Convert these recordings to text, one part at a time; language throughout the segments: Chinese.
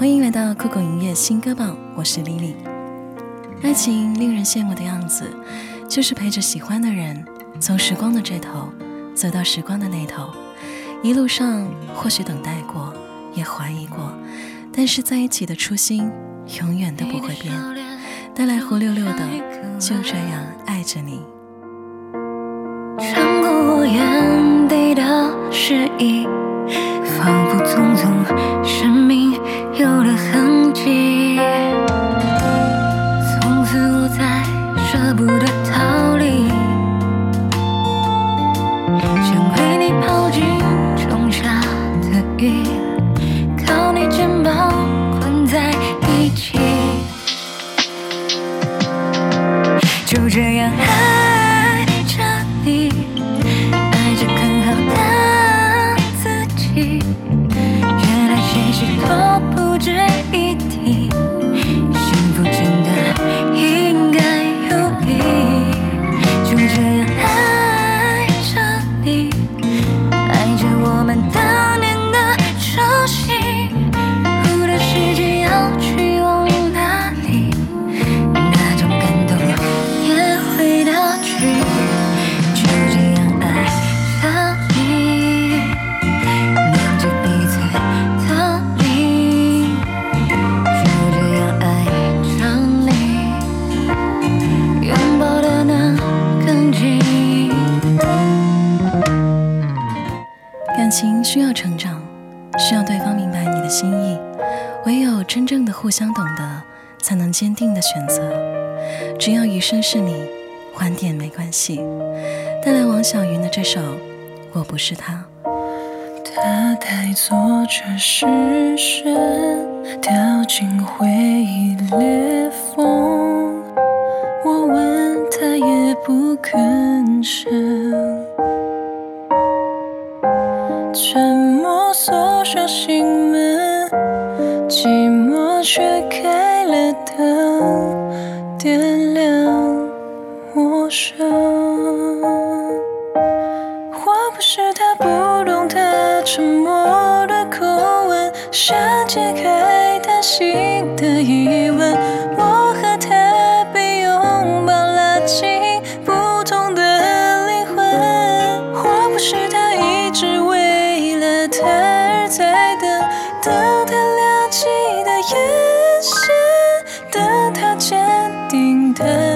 欢迎来到酷狗音乐新歌榜，我是 Lily。爱情令人羡慕的样子，就是陪着喜欢的人，从时光的这头走到时光的那头，一路上或许等待过，也怀疑过，但是在一起的初心永远都不会变。带来胡六六的《就这样爱着你》。穿过我眼底的诗意，仿佛匆匆，生命有了痕迹。从此我再舍不得逃离，想为你跑进仲夏的雨，靠你肩膀困在一起，就这样感情需要成长，需要对方明白你的心意，唯有真正的互相懂得，才能坚定的选择。只要余生是你，晚点没关系。带来王小云的这首《我不是他》。他带走这视线，掉进回忆裂缝。我问他也不吭声，锁上心门，寂寞却开了灯，点亮陌生。我不是他不懂他沉默的口吻，想解开他心的疑问。定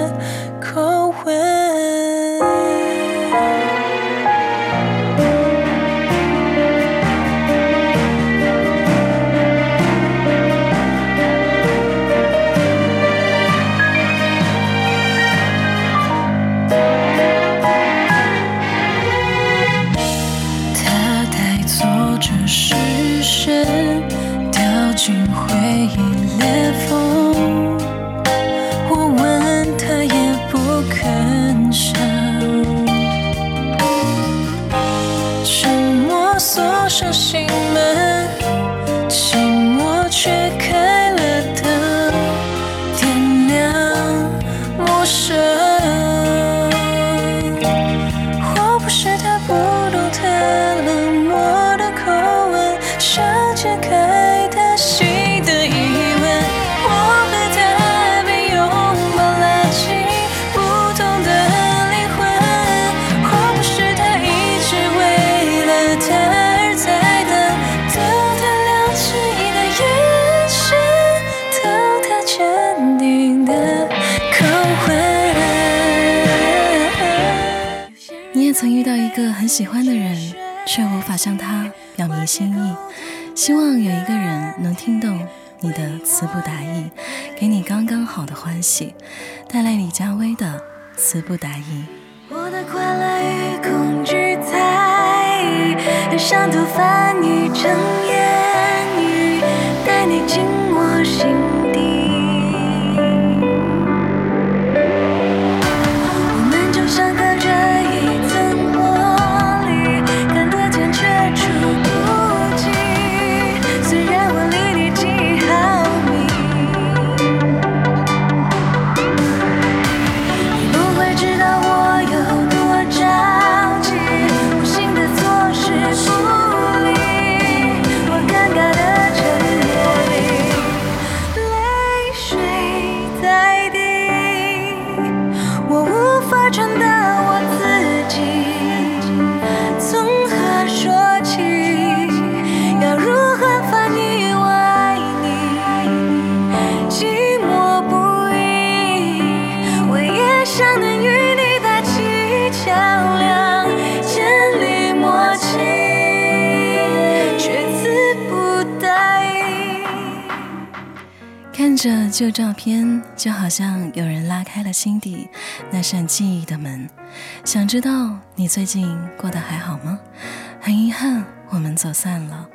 个很喜欢的人，却无法向他表明心意。希望有一个人能听懂你的词不达意，给你刚刚好的欢喜。带来李佳薇的《词不达意》。我的快乐与恐惧在意，很想吐翻译成言语，带你进我心真的着旧照片，就好像有人拉开了心底那扇记忆的门。想知道你最近过得还好吗？很遗憾，我们走散了。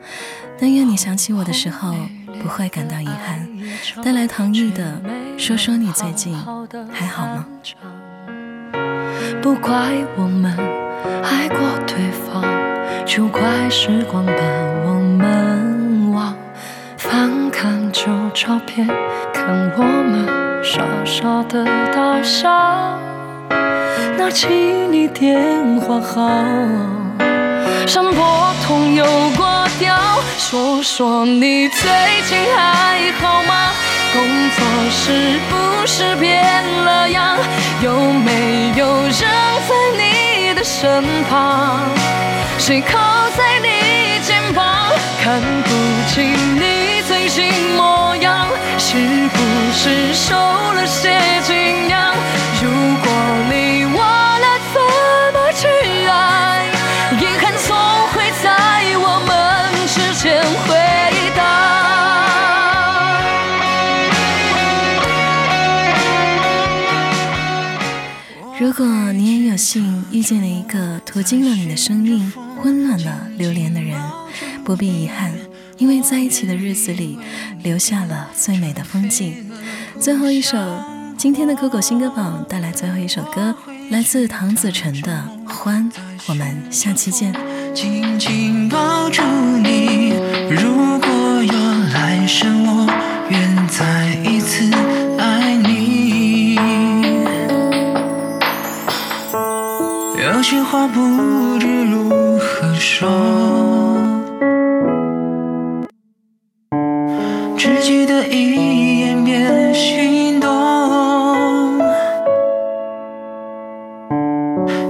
但愿你想起我的时候，不会感到遗憾。带来唐毅的，说说你最近还好吗？不怪我们爱过对方，就怪时光把旧照片，看我们傻傻的大笑。拿起你电话号，闪拨通又挂掉。说说你最近还好吗？工作是不是变了样？有没有人在你的身旁？谁靠在你肩膀？看不清你，是受了些惊讶？如果你忘了怎么去爱，遗憾总会在我们之间回荡。如果你也有幸遇见了一个途经了你的生命、温暖了流连的人，不必遗憾，因为在一起的日子里留下了最美的风景。最后一首，今天的酷狗新歌榜带来最后一首歌，来自唐子晨的《欢》。我们下期见。紧紧抱住你。如果有来生，我愿再一次爱你。有些话不知如何说，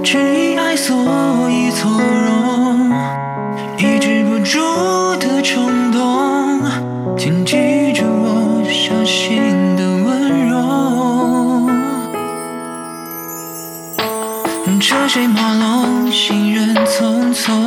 只因爱，所以从容，抑制不住的冲动，请记着我小心的温柔。车水马龙，行人匆匆，